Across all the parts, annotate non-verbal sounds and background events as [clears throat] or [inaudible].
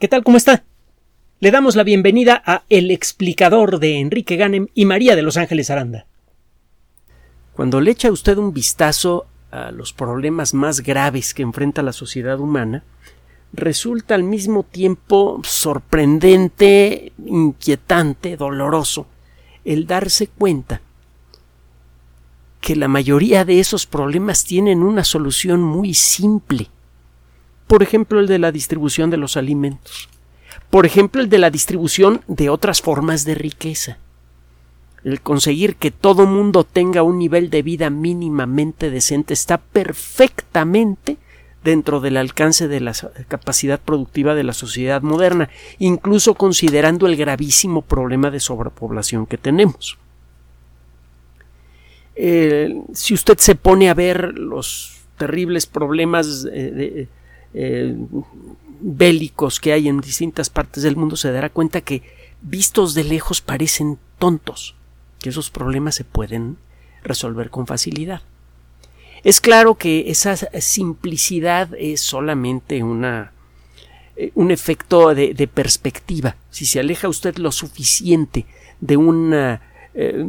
¿Qué tal? ¿Cómo está? Le damos la bienvenida a El explicador de Enrique Ganem y María de Los Ángeles Aranda. Cuando le echa usted un vistazo a los problemas más graves que enfrenta la sociedad humana, resulta al mismo tiempo sorprendente, inquietante, doloroso, el darse cuenta que la mayoría de esos problemas tienen una solución muy simple por ejemplo el de la distribución de los alimentos, por ejemplo el de la distribución de otras formas de riqueza, el conseguir que todo mundo tenga un nivel de vida mínimamente decente está perfectamente dentro del alcance de la capacidad productiva de la sociedad moderna, incluso considerando el gravísimo problema de sobrepoblación que tenemos. Eh, si usted se pone a ver los terribles problemas de, eh, bélicos que hay en distintas partes del mundo se dará cuenta que vistos de lejos parecen tontos, que esos problemas se pueden resolver con facilidad. Es claro que esa simplicidad es solamente una eh, un efecto de, perspectiva. Si se aleja usted lo suficiente de una, eh,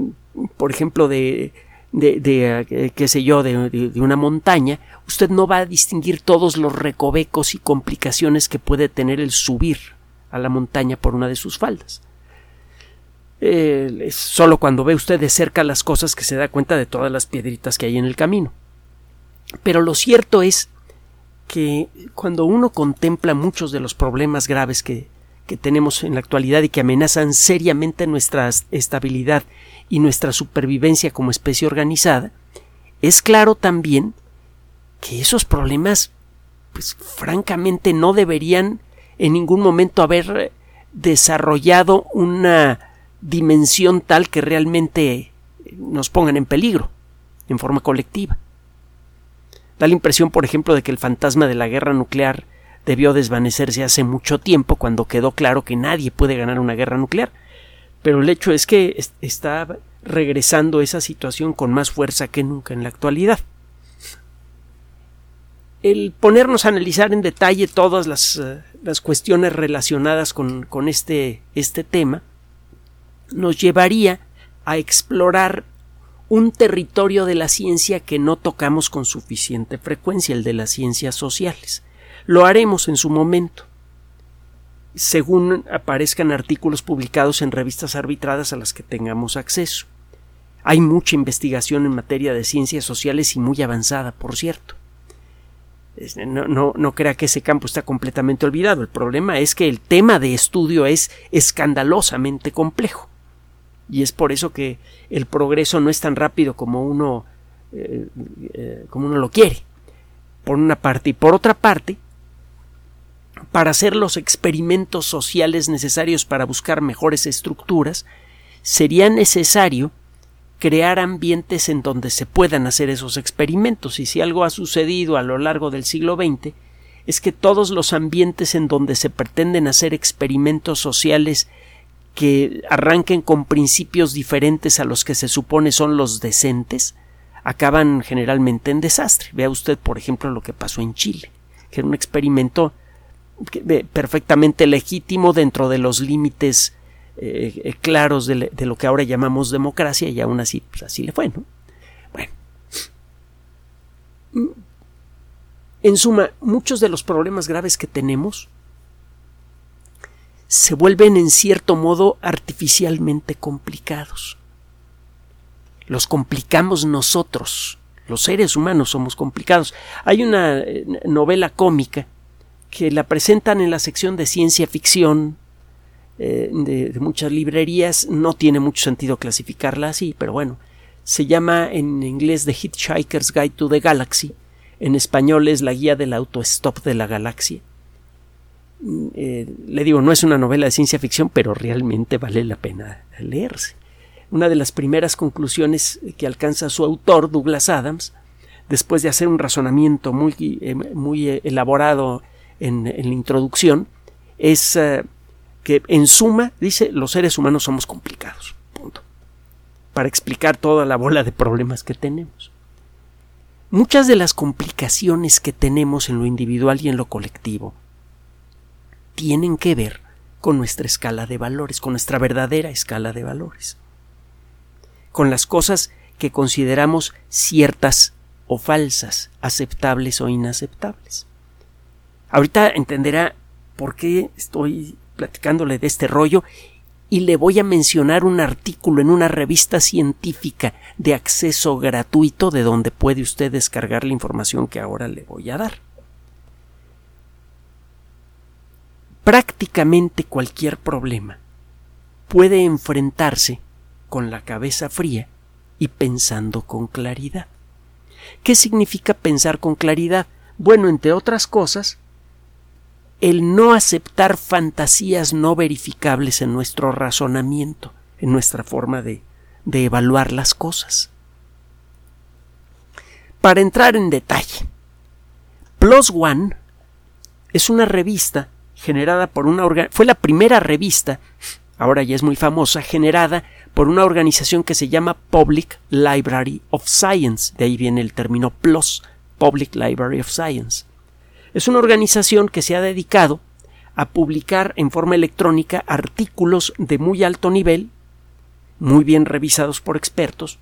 por ejemplo, de de, eh, qué sé yo, de, una montaña, usted no va a distinguir todos los recovecos y complicaciones que puede tener el subir a la montaña por una de sus faldas. Eh, es solo cuando ve usted de cerca las cosas que se da cuenta de todas las piedritas que hay en el camino. Pero lo cierto es que cuando uno contempla muchos de los problemas graves que, que tenemos en la actualidad y que amenazan seriamente nuestra estabilidad y nuestra supervivencia como especie organizada, es claro también que esos problemas, pues francamente no deberían en ningún momento haber desarrollado una dimensión tal que realmente nos pongan en peligro en forma colectiva. Da la impresión, por ejemplo, de que el fantasma de la guerra nuclear debió desvanecerse hace mucho tiempo cuando quedó claro que nadie puede ganar una guerra nuclear pero el hecho es que está regresando esa situación con más fuerza que nunca en la actualidad. El ponernos a analizar en detalle todas las, eh, cuestiones relacionadas con, con este, este tema nos llevaría a explorar un territorio de la ciencia que no tocamos con suficiente frecuencia, el de las ciencias sociales. Lo haremos en su momento según aparezcan artículos publicados en revistas arbitradas a las que tengamos acceso. Hay mucha investigación en materia de ciencias sociales y muy avanzada, por cierto. No, no, no, crea que ese campo está completamente olvidado. El problema es que el tema de estudio es escandalosamente complejo. Y es por eso que el progreso no es tan rápido como uno, eh, eh, como uno lo quiere. Por una parte. Y por otra parte, para hacer los experimentos sociales necesarios para buscar mejores estructuras, sería necesario crear ambientes en donde se puedan hacer esos experimentos. Y si algo ha sucedido a lo largo del siglo XX, es que todos los ambientes en donde se pretenden hacer experimentos sociales que arranquen con principios diferentes a los que se supone son los decentes, acaban generalmente en desastre. Vea usted, por ejemplo, lo que pasó en Chile, que era un experimento perfectamente legítimo dentro de los límites eh, eh, claros de, lo que ahora llamamos democracia y aún así, pues así le fue, ¿no? Bueno. En suma, muchos de los problemas graves que tenemos se vuelven en cierto modo artificialmente complicados. Los complicamos nosotros. Los seres humanos somos complicados. Hay una eh, novela cómica que la presentan en la sección de ciencia ficción eh, de, muchas librerías. No tiene mucho sentido clasificarla así, pero bueno. Se llama en inglés The Hitchhiker's Guide to the Galaxy. En español es la guía del autostop de la galaxia. Mm, eh, le digo, no es una novela de ciencia ficción, pero realmente vale la pena leerse. Una de las primeras conclusiones que alcanza su autor, Douglas Adams, después de hacer un razonamiento muy, eh, muy elaborado en, la introducción es eh, que en suma dice los seres humanos somos complicados. Punto. Para explicar toda la bola de problemas que tenemos. Muchas de las complicaciones que tenemos en lo individual y en lo colectivo tienen que ver con nuestra escala de valores, con nuestra verdadera escala de valores, con las cosas que consideramos ciertas o falsas, aceptables o inaceptables. Ahorita entenderá por qué estoy platicándole de este rollo y le voy a mencionar un artículo en una revista científica de acceso gratuito de donde puede usted descargar la información que ahora le voy a dar. Prácticamente cualquier problema puede enfrentarse con la cabeza fría y pensando con claridad. ¿Qué significa pensar con claridad? Bueno, entre otras cosas, el no aceptar fantasías no verificables en nuestro razonamiento, en nuestra forma de, evaluar las cosas. Para entrar en detalle, Plus One es una revista generada por una fue la primera revista, ahora ya es muy famosa, generada por una organización que se llama Public Library of Science, de ahí viene el término PLOS, Public Library of Science. Es una organización que se ha dedicado a publicar en forma electrónica artículos de muy alto nivel, muy bien revisados por expertos,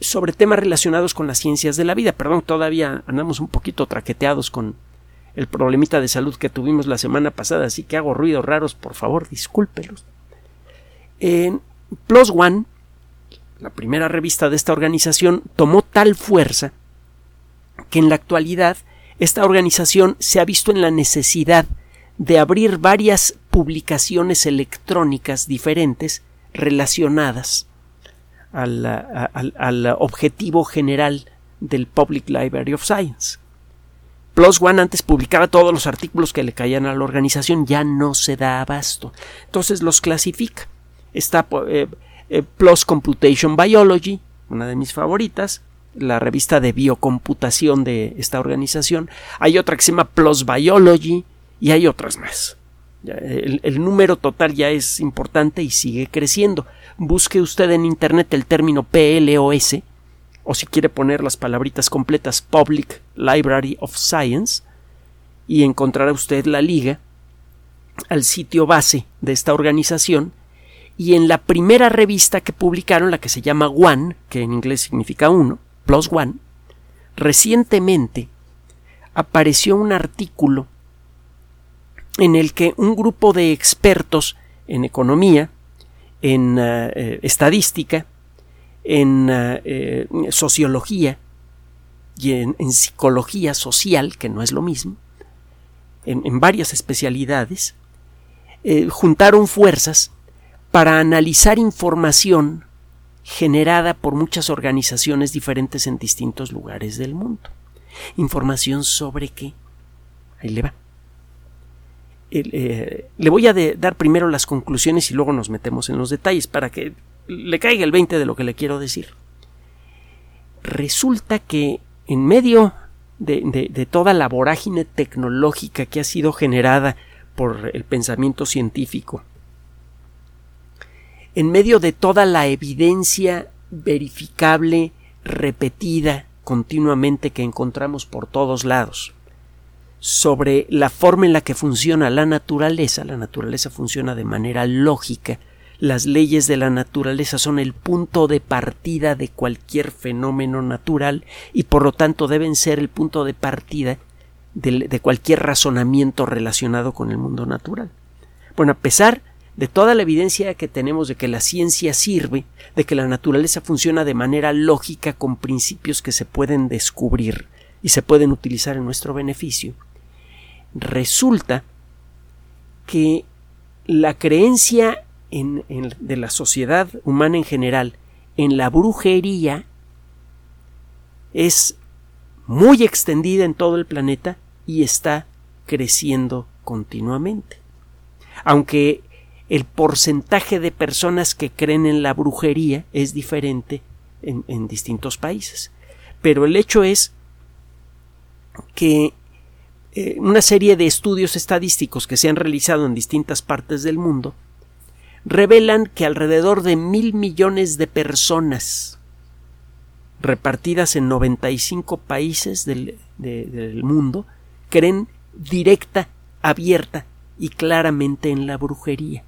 sobre temas relacionados con las ciencias de la vida. Perdón, todavía andamos un poquito traqueteados con el problemita de salud que tuvimos la semana pasada, así que hago ruidos raros, por favor, discúlpelos. En Plus One, la primera revista de esta organización, tomó tal fuerza que en la actualidad esta organización se ha visto en la necesidad de abrir varias publicaciones electrónicas diferentes relacionadas al, objetivo general del Public Library of Science. Plus One antes publicaba todos los artículos que le caían a la organización, ya no se da abasto. Entonces los clasifica. Está eh, eh, Plus Computation Biology, una de mis favoritas, la revista de biocomputación de esta organización. Hay otra que se llama Plus Biology y hay otras más. El, número total ya es importante y sigue creciendo. Busque usted en Internet el término PLOS o si quiere poner las palabritas completas Public Library of Science y encontrará usted la liga al sitio base de esta organización y en la primera revista que publicaron, la que se llama One, que en inglés significa uno, plus One, recientemente apareció un artículo en el que un grupo de expertos en economía, en eh, estadística, en eh, sociología y en, psicología social, que no es lo mismo, en, varias especialidades, eh, juntaron fuerzas para analizar información generada por muchas organizaciones diferentes en distintos lugares del mundo. Información sobre qué. Ahí le va. Eh, le voy a dar primero las conclusiones y luego nos metemos en los detalles para que le caiga el 20 de lo que le quiero decir. Resulta que en medio de, toda la vorágine tecnológica que ha sido generada por el pensamiento científico, en medio de toda la evidencia verificable, repetida continuamente que encontramos por todos lados, sobre la forma en la que funciona la naturaleza, la naturaleza funciona de manera lógica, las leyes de la naturaleza son el punto de partida de cualquier fenómeno natural y por lo tanto deben ser el punto de partida de, cualquier razonamiento relacionado con el mundo natural. Bueno, a pesar de toda la evidencia que tenemos de que la ciencia sirve, de que la naturaleza funciona de manera lógica con principios que se pueden descubrir y se pueden utilizar en nuestro beneficio, resulta que la creencia de la sociedad humana en general en la brujería es muy extendida en todo el planeta y está creciendo continuamente. Aunque el porcentaje de personas que creen en la brujería es diferente en, distintos países. Pero el hecho es que eh, una serie de estudios estadísticos que se han realizado en distintas partes del mundo revelan que alrededor de mil millones de personas repartidas en 95 países del, del mundo creen directa, abierta y claramente en la brujería.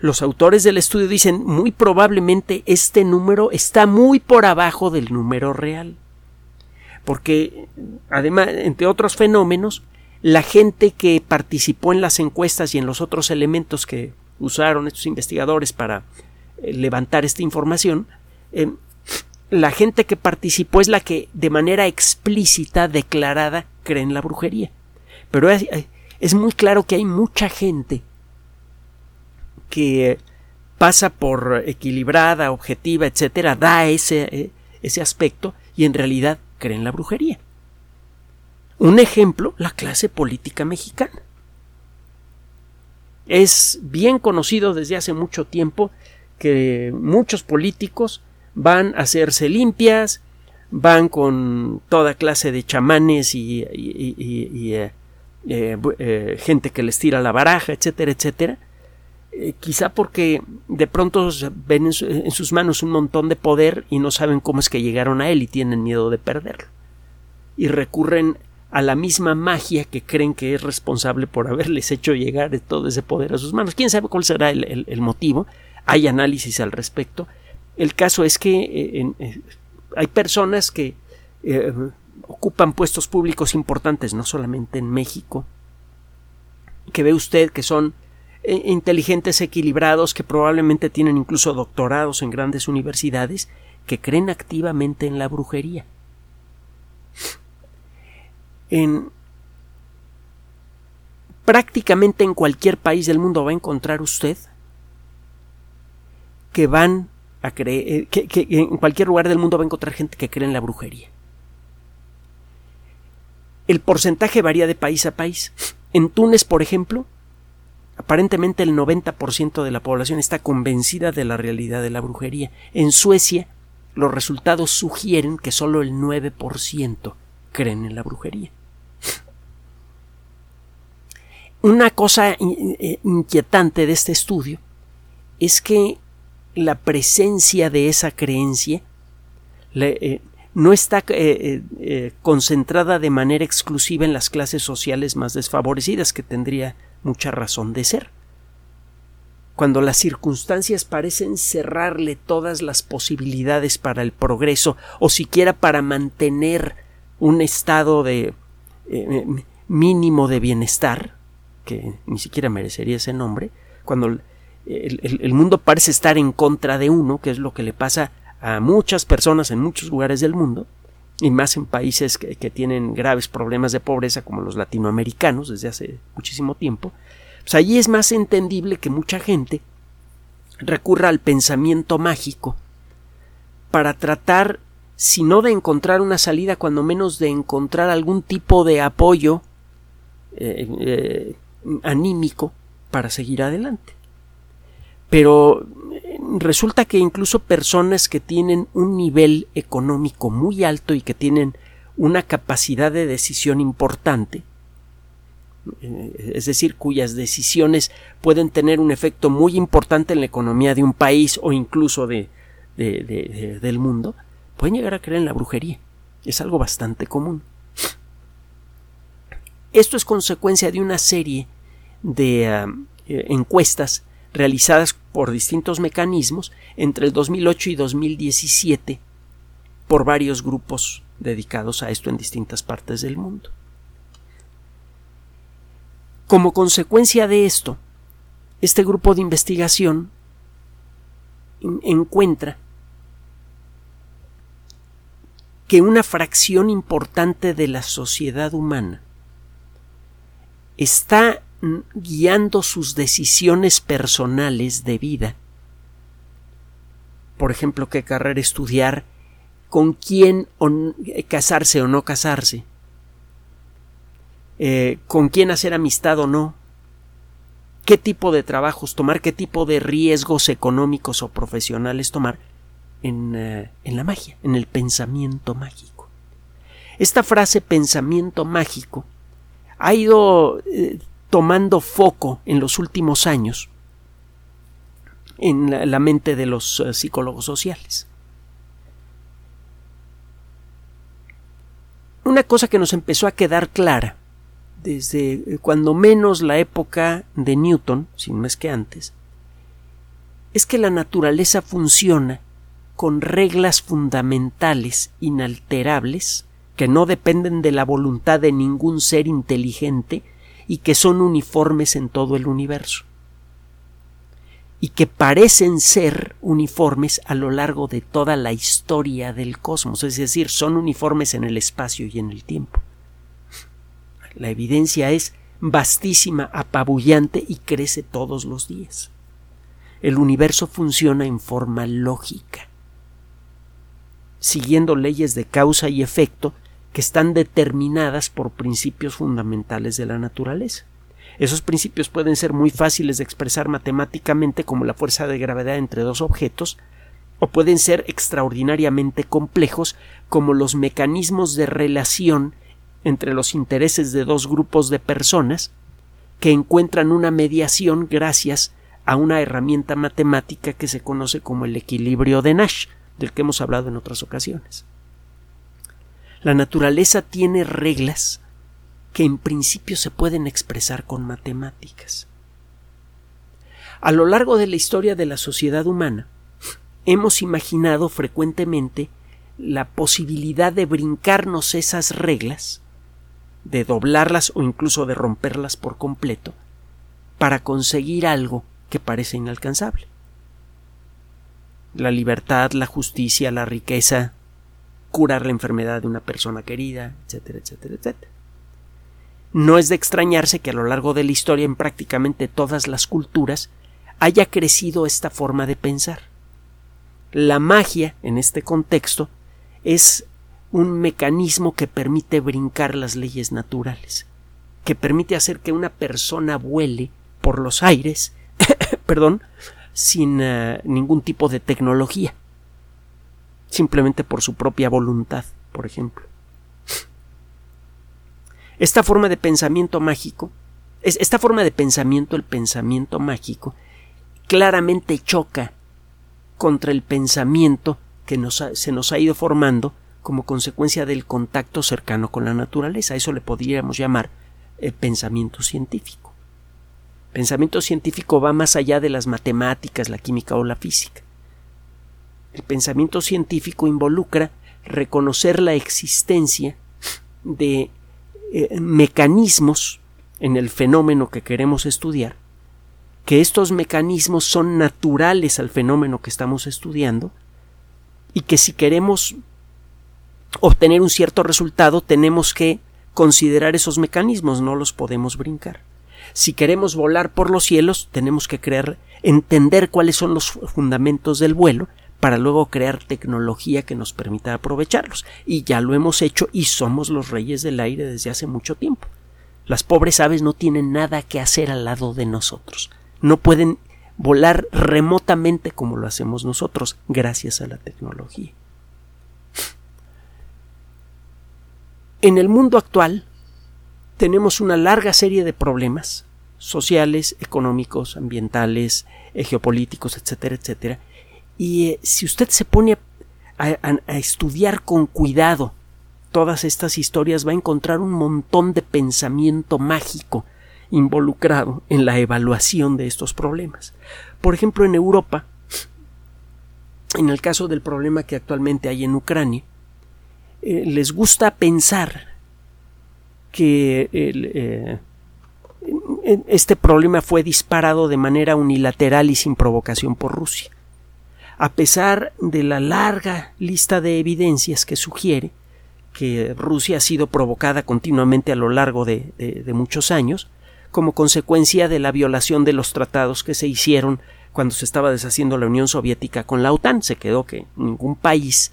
Los autores del estudio dicen muy probablemente este número está muy por abajo del número real. Porque, además, entre otros fenómenos, la gente que participó en las encuestas y en los otros elementos que usaron estos investigadores para eh, levantar esta información, eh, la gente que participó es la que de manera explícita, declarada, cree en la brujería. Pero es, es muy claro que hay mucha gente que pasa por equilibrada, objetiva, etcétera, da ese, eh, ese aspecto y en realidad cree en la brujería. Un ejemplo, la clase política mexicana. Es bien conocido desde hace mucho tiempo que muchos políticos van a hacerse limpias, van con toda clase de chamanes y, eh, eh, gente que les tira la baraja, etcétera, etcétera. Quizá porque de pronto ven en, sus manos un montón de poder y no saben cómo es que llegaron a él y tienen miedo de perderlo. Y recurren a la misma magia que creen que es responsable por haberles hecho llegar todo ese poder a sus manos. ¿Quién sabe cuál será el motivo? Hay análisis al respecto, el caso es que eh, eh, hay personas que eh, ocupan puestos públicos importantes, no solamente en México, que ve usted que son inteligentes, equilibrados, que probablemente tienen incluso doctorados en grandes universidades, que creen activamente en la brujería. En prácticamente en cualquier país del mundo va a encontrar usted que van a creer, eh, que, en cualquier lugar del mundo va a encontrar gente que cree en la brujería. El porcentaje varía de país a país. En Túnez, por ejemplo, aparentemente el 90% de la población está convencida de la realidad de la brujería. En Suecia, los resultados sugieren que solo el 9% creen en la brujería. [laughs] Una cosa eh, inquietante de este estudio es que la presencia de esa creencia eh, no está eh, concentrada de manera exclusiva en las clases sociales más desfavorecidas, que tendría mucha razón de ser. Cuando las circunstancias parecen cerrarle todas las posibilidades para el progreso o siquiera para mantener un estado de mínimo de bienestar, que ni siquiera merecería ese nombre, cuando el, mundo parece estar en contra de uno, que es lo que le pasa a muchas personas en muchos lugares del mundo, y más en países que, tienen graves problemas de pobreza como los latinoamericanos desde hace muchísimo tiempo, pues allí es más entendible que mucha gente recurra al pensamiento mágico para tratar, si no de encontrar una salida, cuando menos de encontrar algún tipo de apoyo eh, eh, anímico para seguir adelante. Pero eh, resulta que incluso personas que tienen un nivel económico muy alto y que tienen una capacidad de decisión importante, eh, es decir, cuyas decisiones pueden tener un efecto muy importante en la economía de un país o incluso de, del mundo, pueden llegar a creer en la brujería. Es algo bastante común. Esto es consecuencia de una serie de ah, eh, encuestas realizadas por distintos mecanismos entre el 2008 y 2017 por varios grupos dedicados a esto en distintas partes del mundo. Como consecuencia de esto, este grupo de investigación encuentra que una fracción importante de la sociedad humana está guiando sus decisiones personales de vida. Por ejemplo, qué carrera estudiar, con quién casarse o no casarse, eh, con quién hacer amistad o no, qué tipo de trabajos tomar, qué tipo de riesgos económicos o profesionales tomar en, eh, en la magia, en el pensamiento mágico. Esta frase pensamiento mágico ha ido eh, tomando foco en los últimos años en la, mente de los eh, psicólogos sociales. Una cosa que nos empezó a quedar clara desde eh, cuando menos la época de Newton, sin más que antes, es que la naturaleza funciona con reglas fundamentales inalterables que no dependen de la voluntad de ningún ser inteligente y que son uniformes en todo el universo y que parecen ser uniformes a lo largo de toda la historia del cosmos, es decir, son uniformes en el espacio y en el tiempo. La evidencia es vastísima, apabullante y crece todos los días. El universo funciona en forma lógica, siguiendo leyes de causa y efecto que están determinadas por principios fundamentales de la naturaleza. Esos principios pueden ser muy fáciles de expresar matemáticamente como la fuerza de gravedad entre dos objetos, o pueden ser extraordinariamente complejos como los mecanismos de relación entre los intereses de dos grupos de personas que encuentran una mediación gracias a una herramienta matemática que se conoce como el equilibrio de Nash, del que hemos hablado en otras ocasiones. La naturaleza tiene reglas que en principio se pueden expresar con matemáticas. A lo largo de la historia de la sociedad humana, hemos imaginado frecuentemente la posibilidad de brincarnos esas reglas, de doblarlas o incluso de romperlas por completo, para conseguir algo que parece inalcanzable. La libertad, la justicia, la riqueza, curar la enfermedad de una persona querida, etcétera, etcétera, etcétera. No es de extrañarse que a lo largo de la historia en prácticamente todas las culturas haya crecido esta forma de pensar. La magia, en este contexto, es un mecanismo que permite brincar las leyes naturales, que permite hacer que una persona vuele por los aires, [coughs] perdón, sin uh, ningún tipo de tecnología simplemente por su propia voluntad, por ejemplo. Esta forma de pensamiento mágico, esta forma de pensamiento, el pensamiento mágico, claramente choca contra el pensamiento que se nos ha ido formando como consecuencia del contacto cercano con la naturaleza. Eso le podríamos llamar eh, pensamiento científico. Pensamiento científico va más allá de las matemáticas, la química o la física. El pensamiento científico involucra reconocer la existencia de eh, mecanismos en el fenómeno que queremos estudiar, que estos mecanismos son naturales al fenómeno que estamos estudiando y que si queremos obtener un cierto resultado tenemos que considerar esos mecanismos, no los podemos brincar. Si queremos volar por los cielos, tenemos que creer, entender cuáles son los fundamentos del vuelo para luego crear tecnología que nos permita aprovecharlos. Y ya lo hemos hecho y somos los reyes del aire desde hace mucho tiempo. Las pobres aves no tienen nada que hacer al lado de nosotros. No pueden volar remotamente como lo hacemos nosotros, gracias a la tecnología. En el mundo actual tenemos una larga serie de problemas sociales, económicos, ambientales, eh, geopolíticos, etcétera, etcétera, y eh, si usted se pone a, estudiar con cuidado todas estas historias, va a encontrar un montón de pensamiento mágico involucrado en la evaluación de estos problemas. Por ejemplo, en Europa, en el caso del problema que actualmente hay en Ucrania, eh, les gusta pensar que eh, este problema fue disparado de manera unilateral y sin provocación por Rusia a pesar de la larga lista de evidencias que sugiere que Rusia ha sido provocada continuamente a lo largo de, muchos años, como consecuencia de la violación de los tratados que se hicieron cuando se estaba deshaciendo la Unión Soviética con la OTAN. Se quedó que ningún país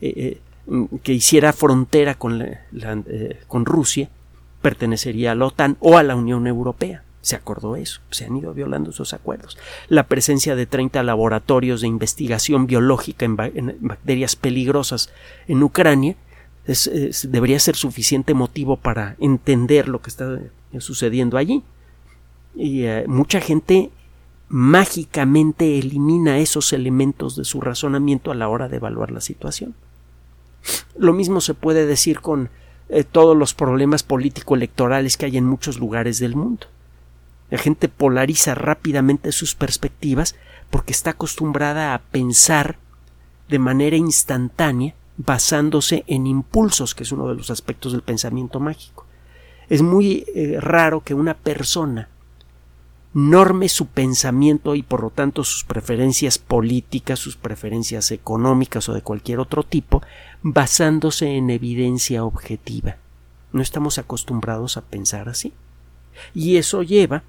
eh, eh, que hiciera frontera con, eh, con Rusia pertenecería a la OTAN o a la Unión Europea se acordó eso, se han ido violando esos acuerdos. La presencia de 30 laboratorios de investigación biológica en, bacterias peligrosas en Ucrania debería ser suficiente motivo para entender lo que está sucediendo allí. Y eh, mucha gente mágicamente elimina esos elementos de su razonamiento a la hora de evaluar la situación. Lo mismo se puede decir con eh, todos los problemas político-electorales que hay en muchos lugares del mundo. La gente polariza rápidamente sus perspectivas porque está acostumbrada a pensar de manera instantánea basándose en impulsos, que es uno de los aspectos del pensamiento mágico. Es muy eh, raro que una persona norme su pensamiento y por lo tanto sus preferencias políticas, sus preferencias económicas o de cualquier otro tipo, basándose en evidencia objetiva. No estamos acostumbrados a pensar así. Y eso lleva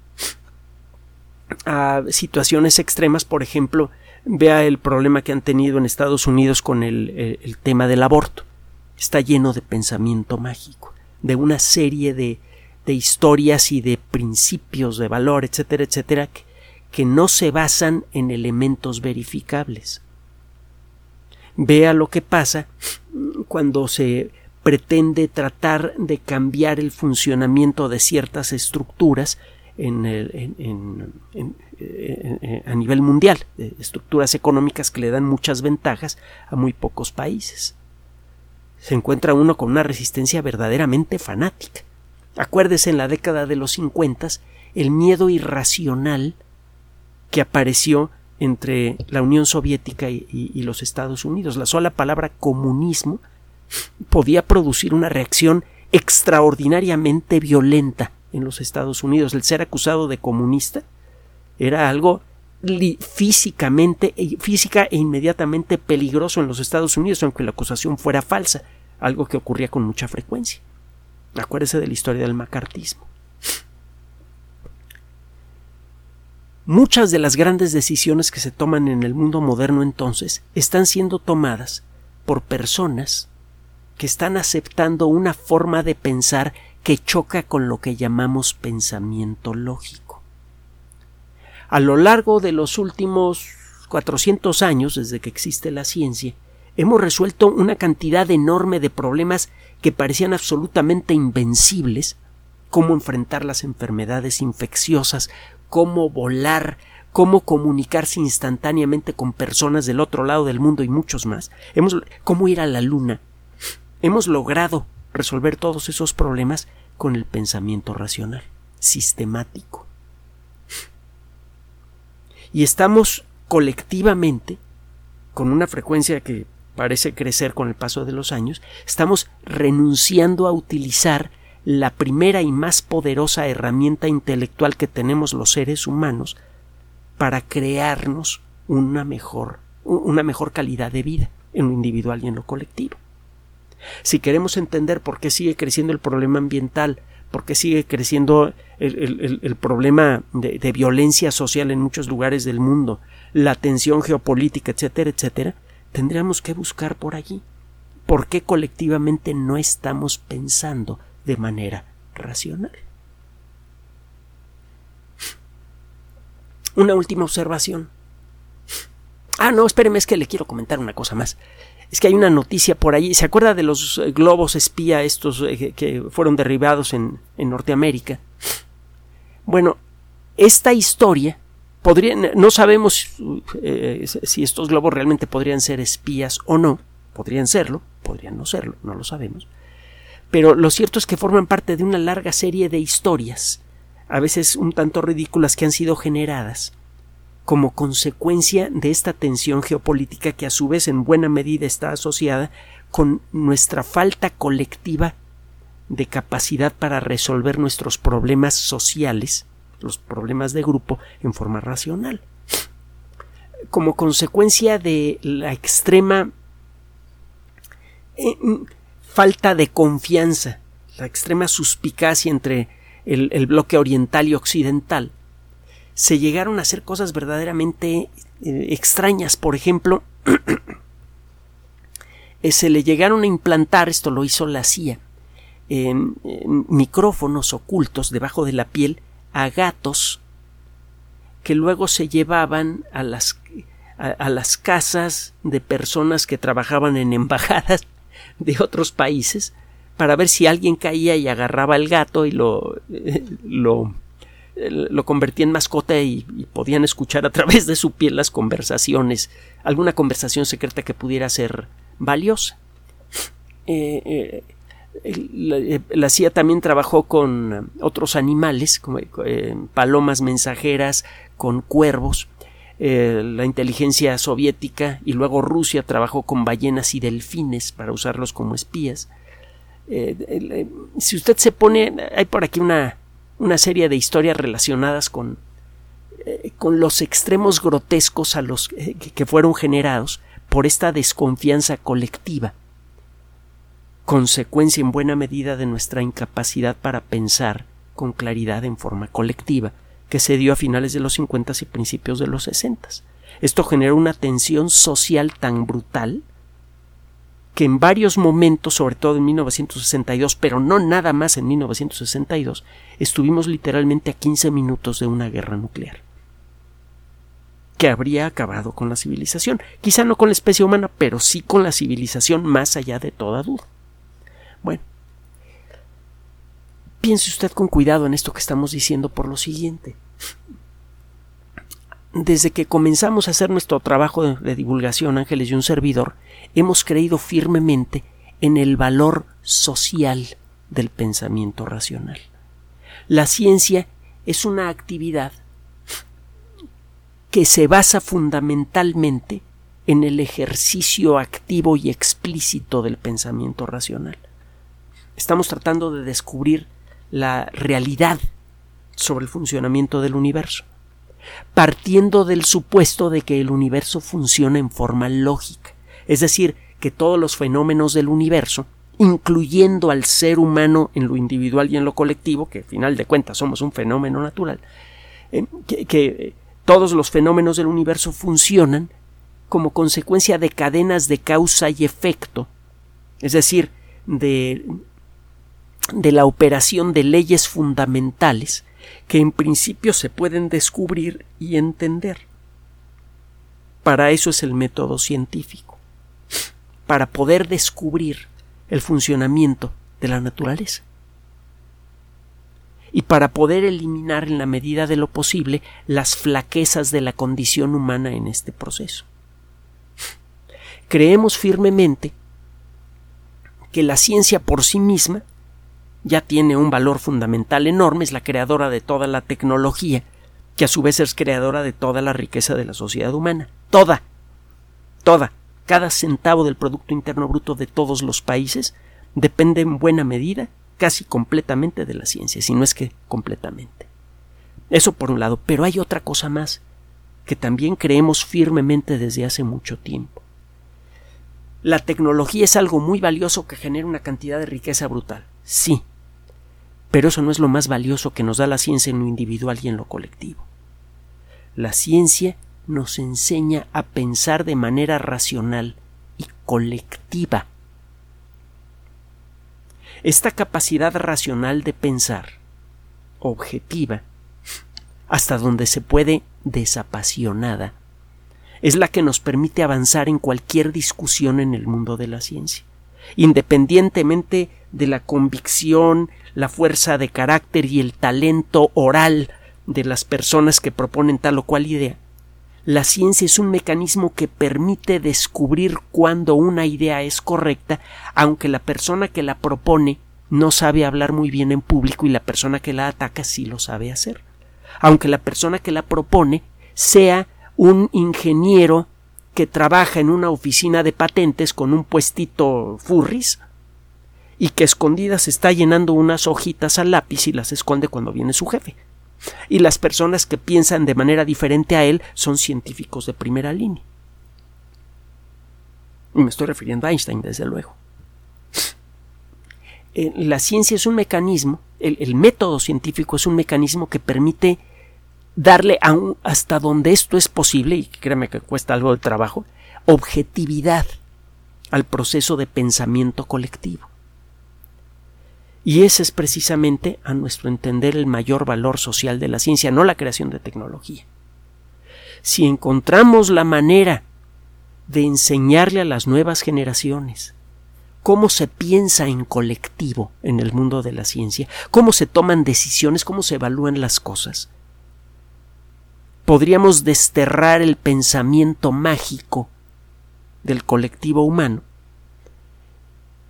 a situaciones extremas, por ejemplo, vea el problema que han tenido en Estados Unidos con el, el tema del aborto. Está lleno de pensamiento mágico, de una serie de de historias y de principios de valor, etcétera, etcétera, que, que no se basan en elementos verificables. Vea lo que pasa cuando se pretende tratar de cambiar el funcionamiento de ciertas estructuras en a nivel mundial, estructuras económicas que le dan muchas ventajas a muy pocos países. Se encuentra uno con una resistencia verdaderamente fanática. Acuérdese en la década de los 50 el miedo irracional que apareció entre la Unión Soviética y, los Estados Unidos. La sola palabra comunismo podía producir una reacción extraordinariamente violenta en los Estados Unidos. El ser acusado de comunista era algo físicamente, física e inmediatamente peligroso en los Estados Unidos, aunque la acusación fuera falsa, algo que ocurría con mucha frecuencia. Acuérdese de la historia del macartismo. Muchas de las grandes decisiones que se toman en el mundo moderno entonces están siendo tomadas por personas que están aceptando una forma de pensar que choca con lo que llamamos pensamiento lógico. A lo largo de los últimos 400 años, desde que existe la ciencia, hemos resuelto una cantidad enorme de problemas que parecían absolutamente invencibles, cómo enfrentar las enfermedades infecciosas, cómo volar, cómo comunicarse instantáneamente con personas del otro lado del mundo y muchos más, hemos, cómo ir a la luna. Hemos logrado resolver todos esos problemas con el pensamiento racional, sistemático. Y estamos colectivamente, con una frecuencia que parece crecer con el paso de los años, estamos renunciando a utilizar la primera y más poderosa herramienta intelectual que tenemos los seres humanos para crearnos una mejor, una mejor calidad de vida en lo individual y en lo colectivo. Si queremos entender por qué sigue creciendo el problema ambiental, por qué sigue creciendo el, problema de, de violencia social en muchos lugares del mundo, la tensión geopolítica, etcétera, etcétera, tendríamos que buscar por allí. ¿Por qué colectivamente no estamos pensando de manera racional? Una última observación. Ah, no, espéreme, es que le quiero comentar una cosa más. Es que hay una noticia por allí. ¿Se acuerda de los eh, globos espía estos eh, que fueron derribados en, en Norteamérica? Bueno, esta historia no sabemos eh, si estos globos realmente podrían ser espías o no, podrían serlo, podrían no serlo, no lo sabemos, pero lo cierto es que forman parte de una larga serie de historias, a veces un tanto ridículas que han sido generadas como consecuencia de esta tensión geopolítica que a su vez en buena medida está asociada con nuestra falta colectiva de capacidad para resolver nuestros problemas sociales los problemas de grupo en forma racional. Como consecuencia de la extrema eh, falta de confianza, la extrema suspicacia entre el, bloque oriental y occidental, se llegaron a hacer cosas verdaderamente eh, extrañas. Por ejemplo, [clears throat] eh, se le llegaron a implantar, esto lo hizo la CIA, micrófonos ocultos debajo de la piel a gatos que luego se llevaban a las, a, las casas de personas que trabajaban en embajadas [laughs] de otros países para ver si alguien caía y agarraba el gato y lo, lo, lo convertía en mascota y, podían escuchar a través de su piel las conversaciones, alguna conversación secreta que pudiera ser valiosa. Eh, eh, La, CIA también trabajó con otros animales, como palomas mensajeras, con cuervos. la inteligencia soviética y luego Rusia trabajó con ballenas y delfines para usarlos como espías. si usted se pone, hay por aquí una, una serie de historias relacionadas con, eh, con los extremos grotescos a los eh, que fueron generados por esta desconfianza colectiva, consecuencia en buena medida de nuestra incapacidad para pensar con claridad en forma colectiva, que se dio a finales de los 50 y principios de los 60. Esto generó una tensión social tan brutal que en varios momentos, sobre todo en 1962, pero no nada más en 1962, estuvimos literalmente a 15 minutos de una guerra nuclear que habría acabado con la civilización, quizá no con la especie humana, pero sí con la civilización más allá de toda duda. Bueno, piense usted con cuidado en esto que estamos diciendo por lo siguiente desde que comenzamos a hacer nuestro trabajo de, divulgación, Ángeles y un servidor, hemos creído firmemente en el valor social del pensamiento racional. La ciencia es una actividad que se basa fundamentalmente en el ejercicio activo y explícito del pensamiento racional. Estamos tratando de descubrir la realidad sobre el funcionamiento del universo partiendo del supuesto de que el universo funciona en forma lógica, es decir, que todos los fenómenos del universo, incluyendo al ser humano en lo individual y en lo colectivo, que al final de cuentas somos un fenómeno natural, eh, que, todos los fenómenos del universo funcionan como consecuencia de cadenas de causa y efecto, es decir, de, de la operación de leyes fundamentales que en principio se pueden descubrir y entender. Para eso es el método científico, para poder descubrir el funcionamiento de la naturaleza y para poder eliminar en la medida de lo posible las flaquezas de la condición humana en este proceso. Creemos firmemente que la ciencia por sí misma ya tiene un valor fundamental enorme, es la creadora de toda la tecnología, que a su vez es creadora de toda la riqueza de la sociedad humana. Toda. Toda. Cada centavo del Producto Interno Bruto de todos los países depende en buena medida, casi completamente de la ciencia, si no es que completamente. Eso por un lado, pero hay otra cosa más, que también creemos firmemente desde hace mucho tiempo. La tecnología es algo muy valioso que genera una cantidad de riqueza brutal. Sí, pero eso no es lo más valioso que nos da la ciencia en lo individual y en lo colectivo. La ciencia nos enseña a pensar de manera racional y colectiva. Esta capacidad racional de pensar, objetiva, hasta donde se puede desapasionada, es la que nos permite avanzar en cualquier discusión en el mundo de la ciencia, independientemente de la convicción, la fuerza de carácter y el talento oral de las personas que proponen tal o cual idea. La ciencia es un mecanismo que permite descubrir cuándo una idea es correcta, aunque la persona que la propone no sabe hablar muy bien en público y la persona que la ataca sí lo sabe hacer. Aunque la persona que la propone sea un ingeniero que trabaja en una oficina de patentes con un puestito furris y que escondidas está llenando unas hojitas al lápiz y las esconde cuando viene su jefe. Y las personas que piensan de manera diferente a él son científicos de primera línea. Y me estoy refiriendo a Einstein, desde luego. Eh, la ciencia es un mecanismo, el, método científico es un mecanismo que permite darle hasta donde esto es posible, y créeme que cuesta algo de trabajo, objetividad al proceso de pensamiento colectivo. Y ese es precisamente, a nuestro entender, el mayor valor social de la ciencia, no la creación de tecnología. Si encontramos la manera de enseñarle a las nuevas generaciones cómo se piensa en colectivo en el mundo de la ciencia, cómo se toman decisiones, cómo se evalúan las cosas, podríamos desterrar el pensamiento mágico del colectivo humano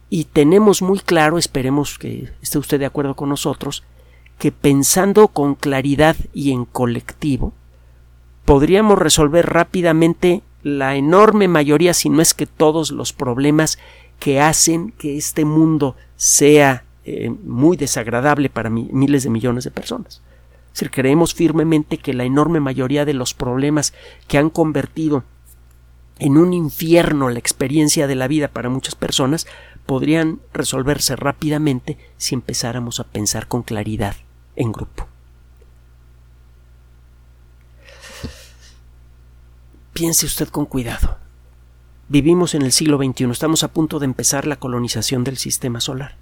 y tenemos muy claro, esperemos que esté usted de acuerdo con nosotros, que pensando con claridad y en colectivo, podríamos resolver rápidamente la enorme mayoría, si no es que todos los problemas que hacen que este mundo sea eh, muy desagradable para miles de millones de personas. Es decir, creemos firmemente que la enorme mayoría de los problemas que han convertido en un infierno la experiencia de la vida para muchas personas podrían resolverse rápidamente si empezáramos a pensar con claridad en grupo. Piense usted con cuidado. Vivimos en el siglo XXI, estamos a punto de empezar la colonización del sistema solar.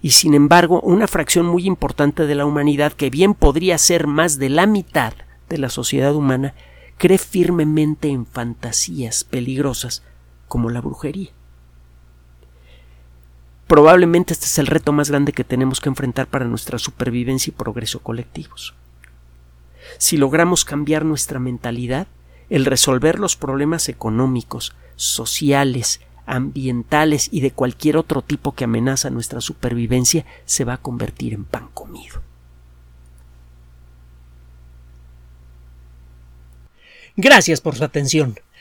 Y sin embargo, una fracción muy importante de la humanidad, que bien podría ser más de la mitad de la sociedad humana, cree firmemente en fantasías peligrosas como la brujería. Probablemente este es el reto más grande que tenemos que enfrentar para nuestra supervivencia y progreso colectivos. Si logramos cambiar nuestra mentalidad, el resolver los problemas económicos, sociales, ambientales y de cualquier otro tipo que amenaza nuestra supervivencia se va a convertir en pan comido. Gracias por su atención.